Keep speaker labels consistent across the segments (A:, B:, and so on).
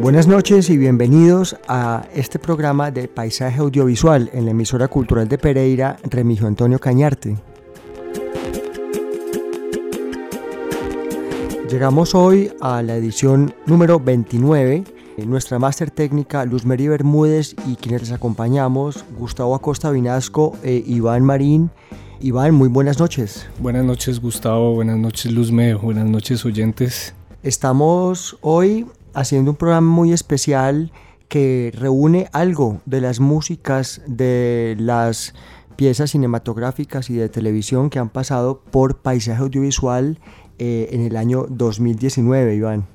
A: Buenas noches y bienvenidos a este programa de Paisaje Audiovisual en la emisora cultural de Pereira, Remigio Antonio Cañarte. Llegamos hoy a la edición número 29. Nuestra máster técnica Luz Mary Bermúdez y quienes les acompañamos, Gustavo Acosta Vinasco e Iván Marín. Iván, muy buenas noches.
B: Buenas noches Gustavo, buenas noches Luzme, buenas noches oyentes.
A: Estamos hoy haciendo un programa muy especial que reúne algo de las músicas de las piezas cinematográficas y de televisión que han pasado por paisaje audiovisual eh, en el año 2019, Iván.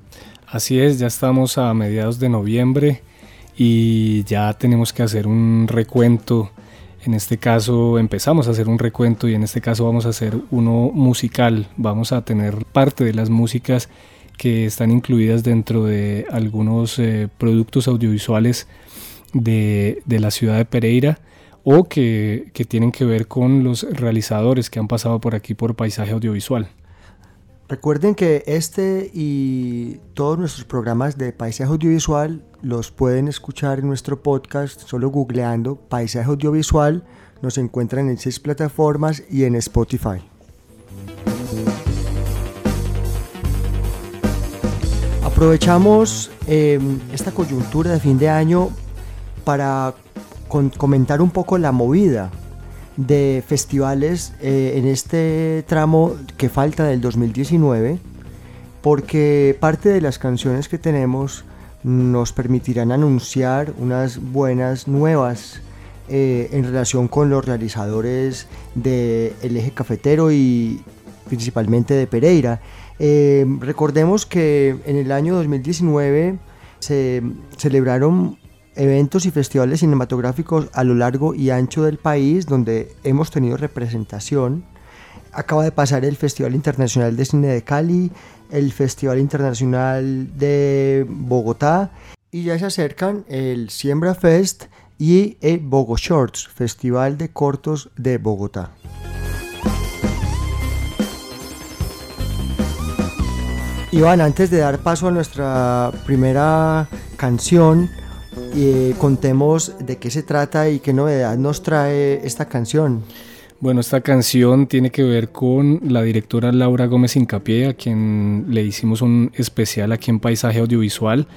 B: Así es, ya estamos a mediados de noviembre y ya tenemos que hacer un recuento. En este caso empezamos a hacer un recuento y en este caso vamos a hacer uno musical. Vamos a tener parte de las músicas que están incluidas dentro de algunos eh, productos audiovisuales de, la ciudad de Pereira o que, tienen que ver con los realizadores que han pasado por aquí por paisaje audiovisual.
A: Recuerden que este y todos nuestros programas de paisaje audiovisual los pueden escuchar en nuestro podcast solo googleando paisaje audiovisual. Nos encuentran en seis plataformas y en Spotify. Aprovechamos em, esta coyuntura de fin de año para comentar un poco la movida de festivales eh, en este tramo que falta del 2019, porque parte de las canciones que tenemos nos permitirán anunciar unas buenas nuevas eh, en relación con los realizadores del eje cafetero y principalmente de Pereira. Eh, recordemos que en el año 2019 se celebraron eventos y festivales cinematográficos a lo largo y ancho del país donde hemos tenido representación. Acaba de pasar el Festival Internacional de Cine de Cali, el Festival Internacional de Bogotá y ya se acercan el Siembra Fest y el Bogo Shorts, Festival de Cortos de Bogotá. Iván, antes de dar paso a nuestra primera canción, eh, contemos de qué se trata y qué novedad nos trae esta canción.
B: Bueno, esta canción tiene que ver con la directora Laura Gómez Incapié, a quien le hicimos un especial aquí en Paisaje Audiovisual.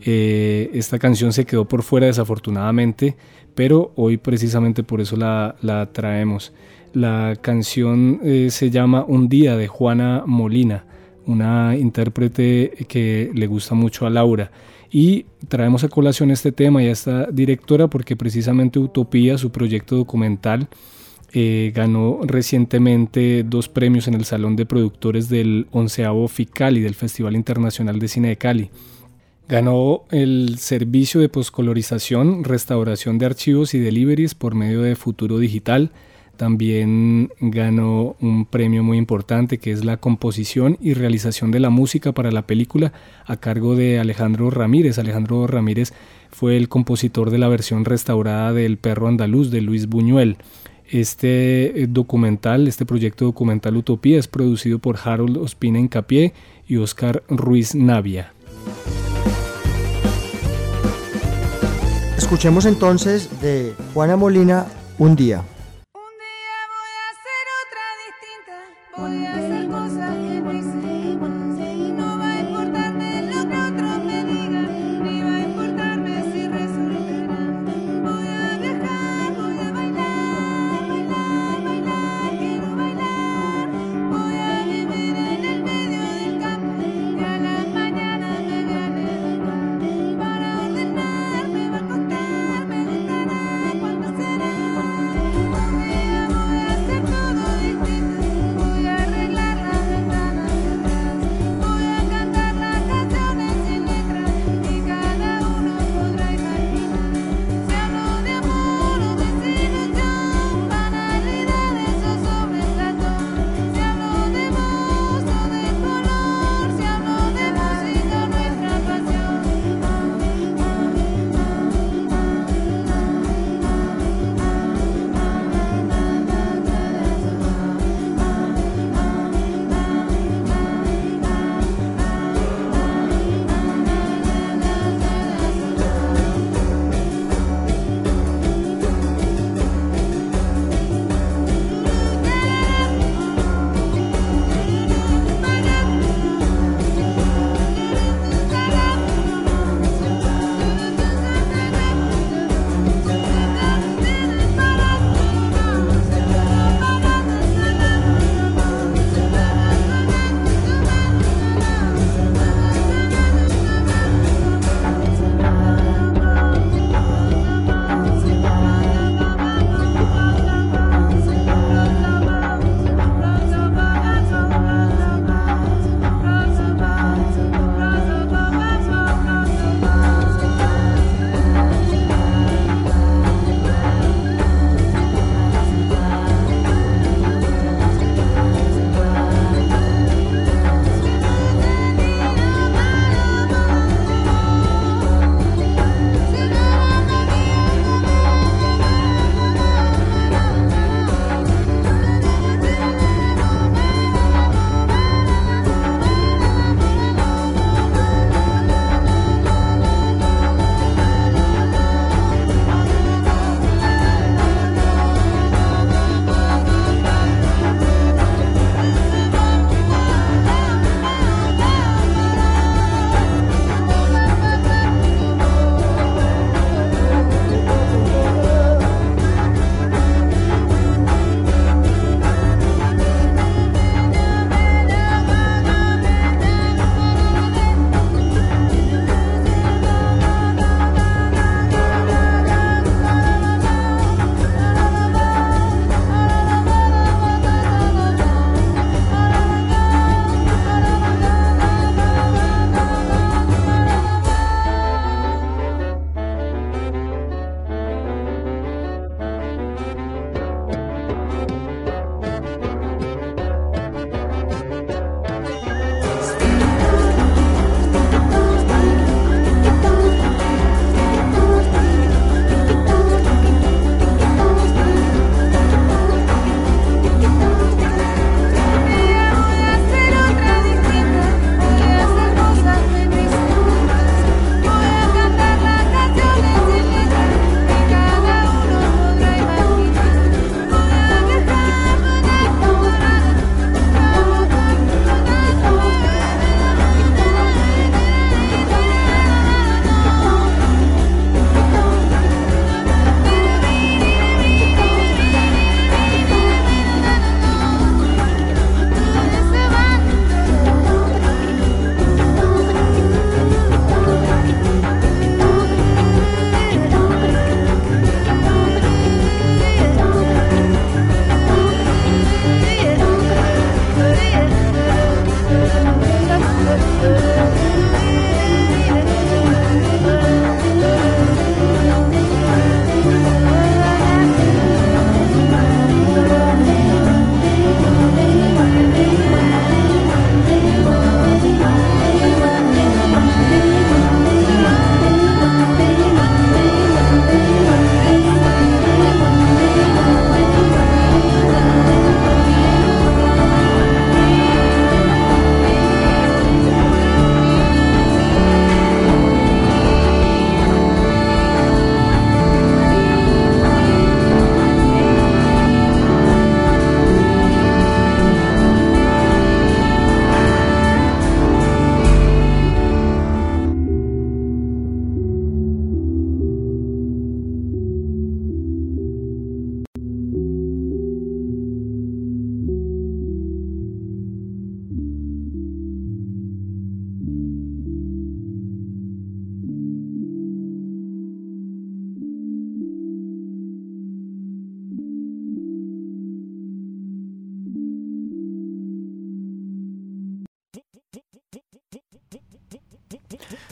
B: Eh, esta canción se quedó por fuera desafortunadamente, pero hoy precisamente por eso la, traemos. La canción eh, se llama Un día de Juana Molina una intérprete que le gusta mucho a Laura. Y traemos a colación este tema y a esta directora porque precisamente Utopía, su proyecto documental, eh, ganó recientemente dos premios en el Salón de Productores del onceavo FICALI, del Festival Internacional de Cine de Cali. Ganó el servicio de poscolorización, restauración de archivos y deliveries por medio de Futuro Digital, también ganó un premio muy importante que es la composición y realización de la música para la película a cargo de Alejandro Ramírez. Alejandro Ramírez fue el compositor de la versión restaurada del Perro Andaluz de Luis Buñuel. Este eh, documental, este proyecto documental Utopía es producido por Harold Ospina Incapié y Oscar Ruiz Navia.
A: Escuchemos entonces de Juana Molina Un día.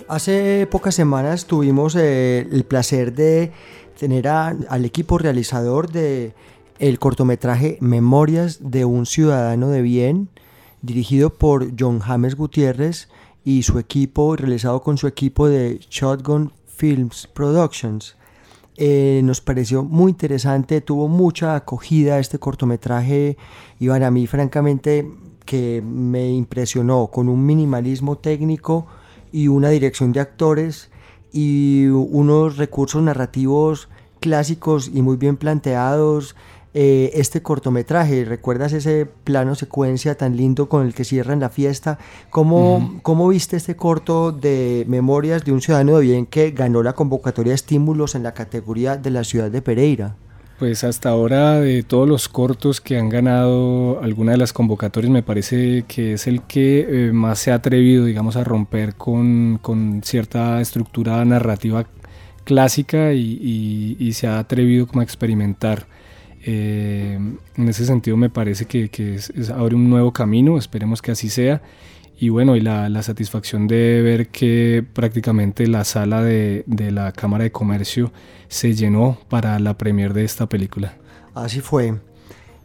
A: Hace pocas semanas tuvimos eh, el placer de tener al equipo realizador de el cortometraje Memorias de un ciudadano de bien, dirigido por John James Gutiérrez y su equipo, realizado con su equipo de Shotgun Films Productions. Eh, nos pareció muy interesante, tuvo mucha acogida este cortometraje y a mí francamente que me impresionó con un minimalismo técnico y una dirección de actores y unos recursos narrativos clásicos y muy bien planteados. Eh, este cortometraje, ¿recuerdas ese plano secuencia tan lindo con el que cierran la fiesta? ¿Cómo, ¿Cómo viste este corto de Memorias de un ciudadano de bien que ganó la convocatoria de estímulos en la categoría de la ciudad de Pereira?
B: Pues hasta ahora de todos los cortos que han ganado alguna de las convocatorias me parece que es el que eh, más se ha atrevido digamos a romper con, con cierta estructura narrativa clásica y, se ha atrevido como a experimentar. Eh, en ese sentido me parece que, que abre un nuevo camino, esperemos que así sea y bueno, y la, la, satisfacción de ver que prácticamente la sala de, de, la Cámara de Comercio se llenó para la premier de esta película.
A: Así fue.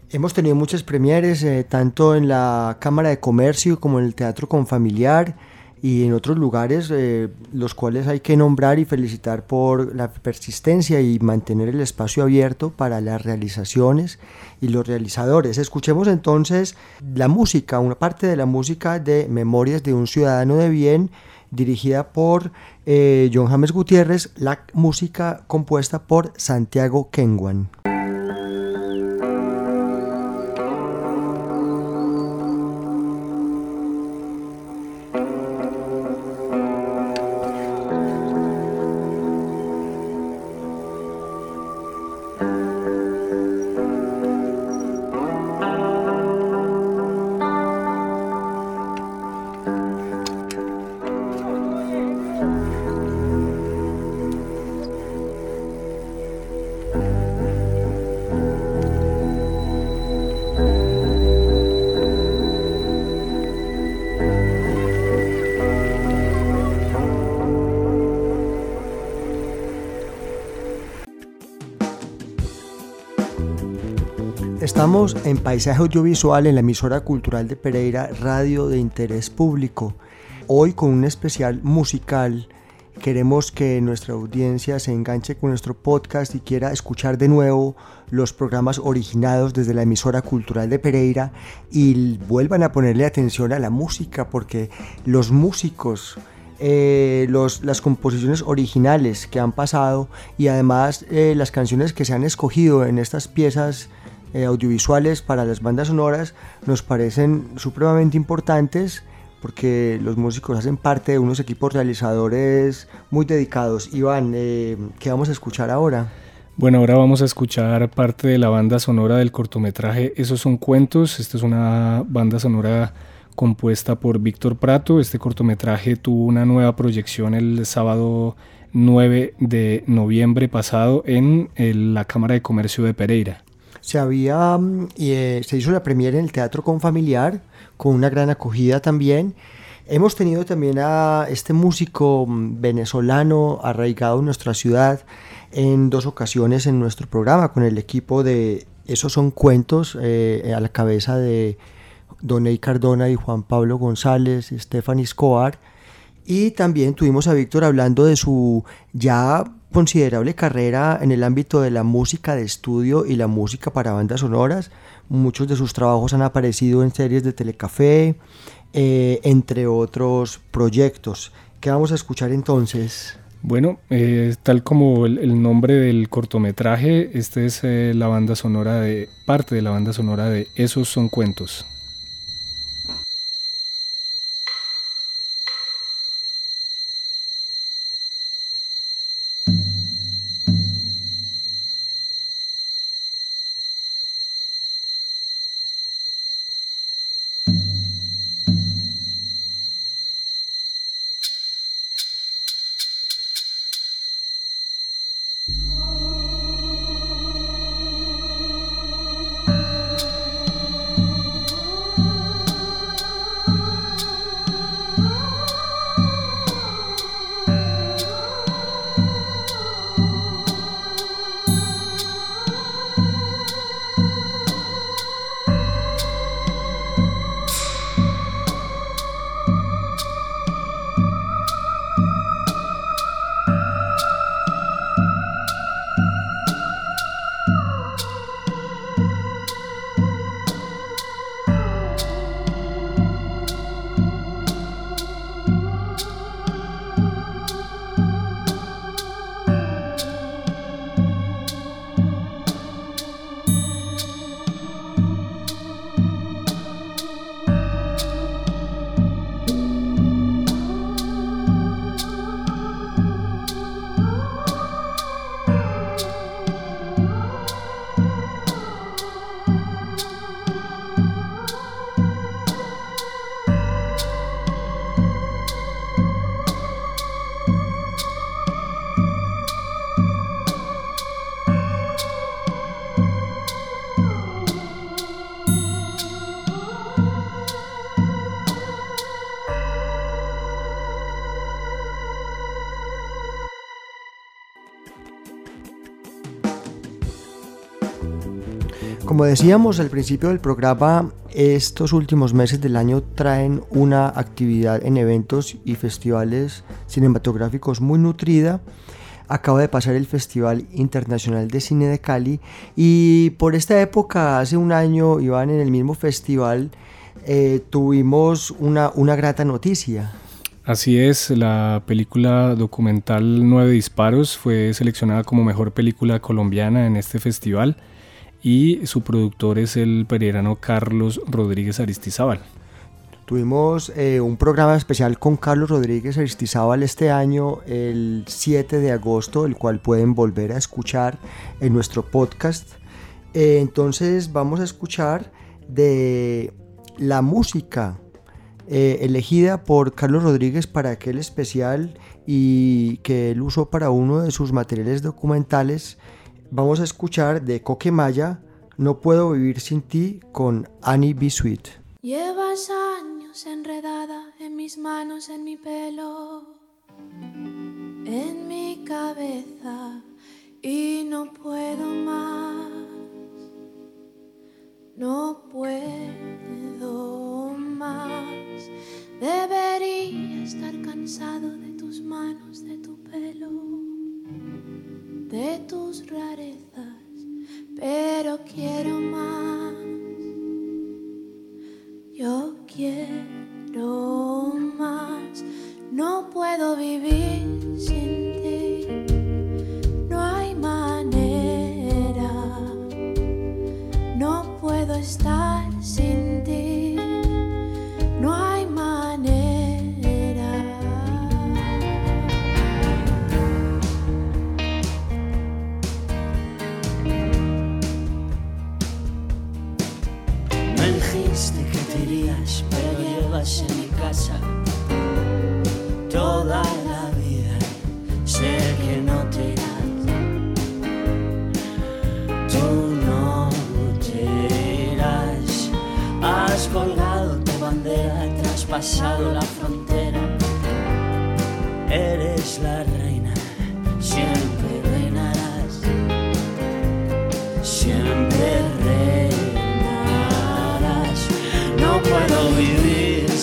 A: Hemos tenido muchas premieres, eh, tanto en la Cámara de Comercio como en el Teatro Confamiliar y en otros lugares, eh, los cuales hay que nombrar y felicitar por la persistencia y mantener el espacio abierto para las realizaciones y los realizadores. Escuchemos entonces la música, una parte de la música de Memorias de un Ciudadano de Bien, dirigida por eh, John James Gutiérrez, la música compuesta por Santiago Kenwan. Estamos en Paisaje Audiovisual en la emisora cultural de Pereira, radio de interés público. Hoy con un especial musical. Queremos que nuestra audiencia se enganche con nuestro podcast y quiera escuchar de nuevo los programas originados desde la emisora cultural de Pereira y vuelvan a ponerle atención a la música porque los músicos eh, las composiciones originales que han pasado y además eh, las canciones que se han escogido en estas piezas eh, audiovisuales para las bandas sonoras nos parecen supremamente importantes porque los músicos hacen parte de unos equipos realizadores muy dedicados. Iván, eh, ¿qué vamos a escuchar ahora?
B: Bueno, ahora vamos a escuchar parte de la banda sonora del cortometraje Esos son cuentos. Esta es una banda sonora compuesta por Víctor Prato. Este cortometraje tuvo una nueva proyección el sábado 9 de noviembre pasado en la Cámara de Comercio de Pereira
A: se había mm, eh, se hizo la premiere en el Teatro Confamiliar con una gran acogida también. Hemos tenido también a este músico mm, venezolano arraigado en nuestra ciudad en dos ocasiones en nuestro programa con el equipo de Esos son cuentos eh, a la cabeza de Doney Cardona y Juan Pablo González, Stephanie Escobar. Y también tuvimos a Víctor hablando de su ya considerable carrera en el ámbito de la música de estudio y la música para bandas sonoras. Muchos de sus trabajos han aparecido en series de Telecafé, eh, entre otros proyectos. ¿Qué vamos a escuchar entonces?
B: Bueno, eh, tal como el, nombre del cortometraje, esta es eh, la banda sonora de parte de la banda sonora de Esos son cuentos.
A: Como decíamos al principio del programa, estos últimos meses del año traen una actividad en eventos y festivales cinematográficos muy nutrida. Acaba de pasar el Festival Internacional de Cine de Cali y por esta época, hace un año, Iván, en el mismo festival, eh, tuvimos una, una grata noticia.
B: Así es, la película documental Nueve Disparos fue seleccionada como mejor película colombiana en este festival y su productor es el pereirano Carlos Rodríguez Aristizábal.
A: Tuvimos eh, un programa especial con Carlos Rodríguez Aristizábal este año, el 7 de agosto, el cual pueden volver a escuchar en nuestro podcast. Eh, entonces vamos a escuchar de la música eh, elegida por Carlos Rodríguez para aquel especial y que él usó para uno de sus materiales documentales vamos a escuchar de Coquemaya No puedo vivir sin ti con Annie B. Sweet.
C: Llevas años enredada en mis manos, en mi pelo, en mi cabeza
D: toda la vida. Sé que no te irás, tú no te. Has colgado tu bandera, traspasado la frontera. Eres la reina, siempre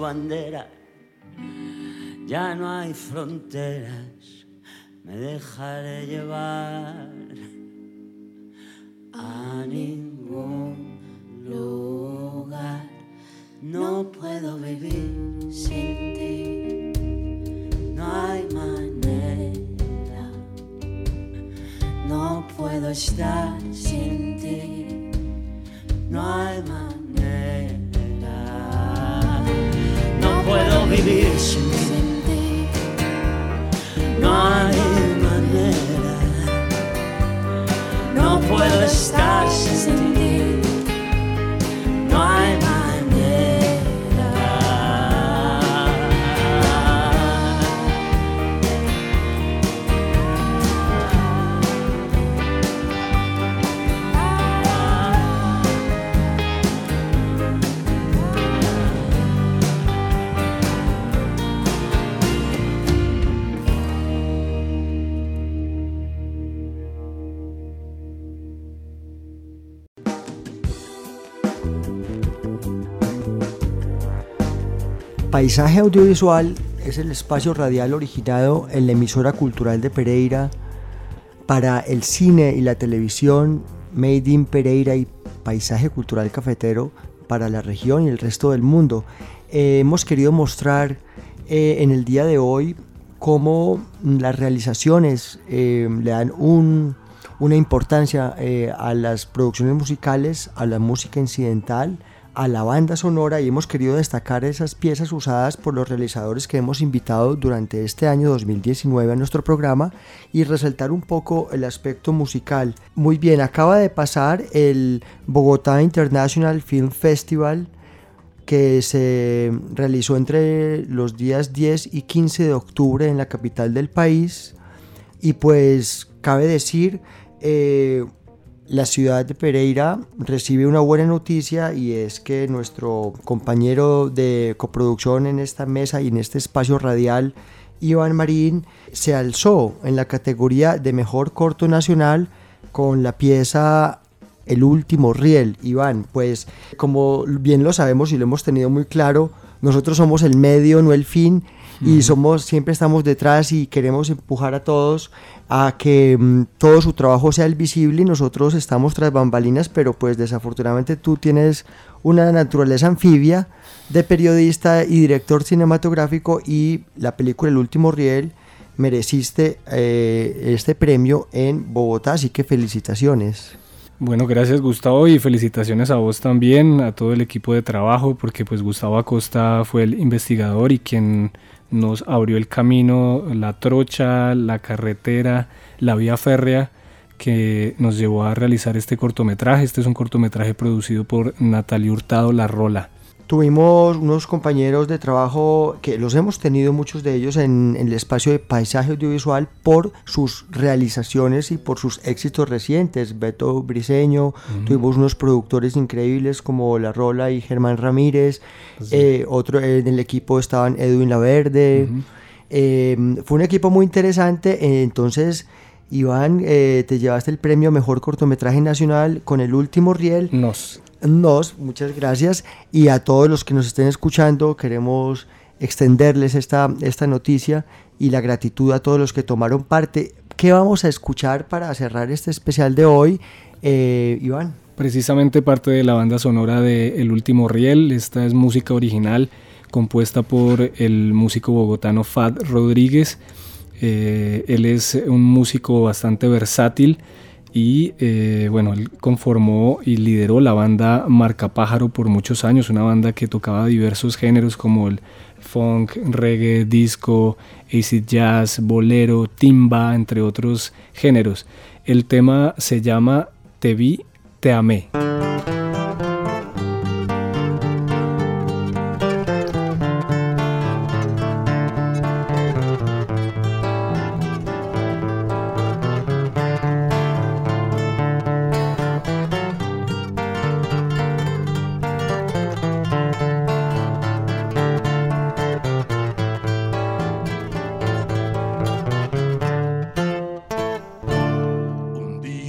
D: bandera. Ya no hay fronteras, me dejaré llevar a ningún lugar. No puedo vivir sin ti, no hay manera. No puedo estar sin ti, no hay manera.
A: Paisaje Audiovisual es el espacio radial originado en la emisora cultural de Pereira para el cine y la televisión Made in Pereira y Paisaje Cultural Cafetero para la región y el resto del mundo. Eh, hemos querido mostrar eh, en el día de hoy cómo las realizaciones eh, le dan una importancia a las producciones musicales, a la música incidental, a la banda sonora y hemos querido destacar esas piezas usadas por los realizadores que hemos invitado durante este año 2019 a nuestro programa y resaltar un poco el aspecto musical. Muy bien, acaba de pasar el Bogotá International Film Festival que se realizó entre los días 10 y 15 de octubre en la capital del país y pues cabe decir eh, la ciudad de Pereira recibe una buena noticia y es que nuestro compañero de coproducción en esta mesa y en este espacio radial, Iván Marín, se alzó en la categoría de mejor corto nacional con la pieza El último riel. Iván, pues como bien lo sabemos y lo hemos tenido muy claro, nosotros somos el medio, no el fin, y somos siempre estamos detrás y queremos empujar a todos a que mm, todo su trabajo sea el visible y nosotros estamos tras bambalinas, pero pues desafortunadamente tú tienes una naturaleza anfibia de periodista y director cinematográfico y la película El último riel mereciste eh, este premio en Bogotá, así que felicitaciones.
B: Bueno, gracias Gustavo y felicitaciones a vos también, a todo el equipo de trabajo, porque pues Gustavo Acosta fue el investigador y quien nos abrió el camino, la trocha, la carretera, la vía férrea que nos llevó a realizar este cortometraje. Este es un cortometraje producido por Natalia Hurtado La Rola.
A: Tuvimos unos compañeros de trabajo que los hemos tenido muchos de ellos en, el espacio de paisaje audiovisual por sus realizaciones y por sus éxitos recientes. Beto Briseño, tuvimos unos productores increíbles como La Rola y Germán Ramírez. Eh, otro en el equipo estaban Edwin Laverde. Em, fue un equipo muy interesante. entonces, Iván, eh, te llevaste el premio Mejor Cortometraje Nacional con el último riel.
B: Nos
A: nos, muchas gracias. Y a todos los que nos estén escuchando, queremos extenderles esta, esta noticia y la gratitud a todos los que tomaron parte. ¿Qué vamos a escuchar para cerrar este especial de hoy, eh, Iván?
B: Precisamente parte de la banda sonora de El Último Riel. Esta es música original compuesta por el músico bogotano Fad Rodríguez. Eh, él es un músico bastante versátil y eh, bueno, él conformó y lideró la banda Marca Pájaro por muchos años, una banda que tocaba diversos géneros como el funk, reggae, disco, acid jazz, bolero, timba, entre otros géneros. El tema se llama Te vi, te amé.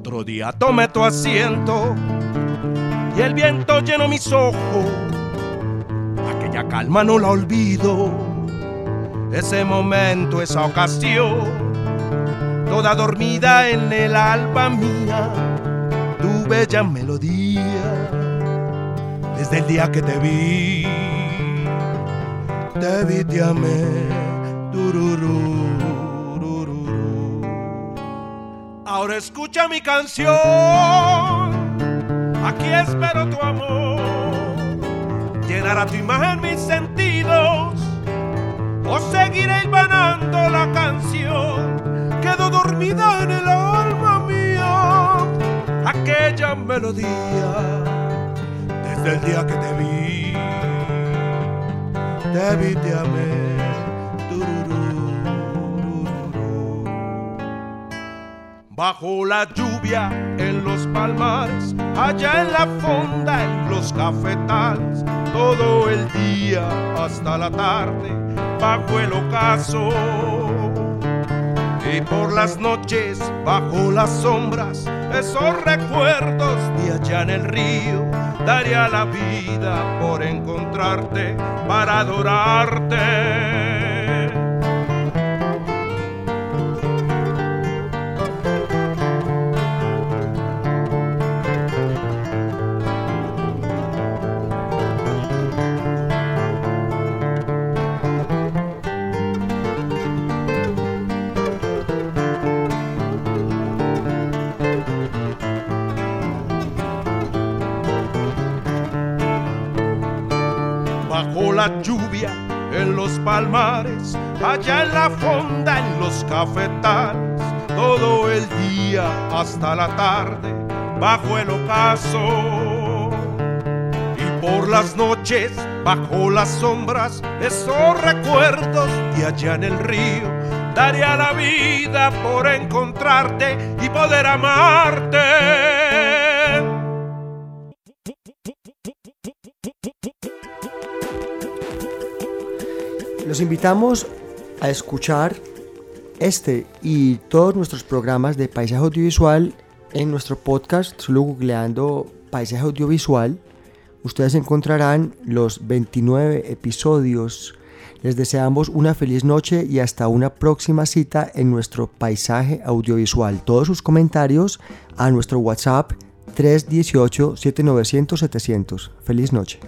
E: Otro día tomé tu asiento y el viento llenó mis ojos. Aquella calma no la olvido. Ese momento, esa ocasión, toda dormida en el alba mía, tu bella melodía, desde el día que te vi, te vi, te amé, Ahora escucha mi canción, aquí espero tu amor, llenará tu imagen mis sentidos o seguiré hilvanando la canción. Quedó dormida en el alma mía aquella melodía desde el día que te vi. Te vi, te amé. Bajo la lluvia en los palmares, allá en la fonda en los cafetales, todo el día hasta la tarde bajo el ocaso. Y por las noches, bajo las sombras, esos recuerdos de allá en el río, daría la vida por encontrarte, para adorarte. Allá en la fonda, en los cafetales, todo el día hasta la tarde, bajo el ocaso. Y por las noches, bajo las sombras, esos recuerdos de allá en el río, daría la vida por encontrarte y poder amarte.
A: Los invitamos a escuchar este y todos nuestros programas de paisaje audiovisual en nuestro podcast, solo googleando paisaje audiovisual. Ustedes encontrarán los 29 episodios. Les deseamos una feliz noche y hasta una próxima cita en nuestro paisaje audiovisual. Todos sus comentarios a nuestro WhatsApp 318 7900 700. Feliz noche.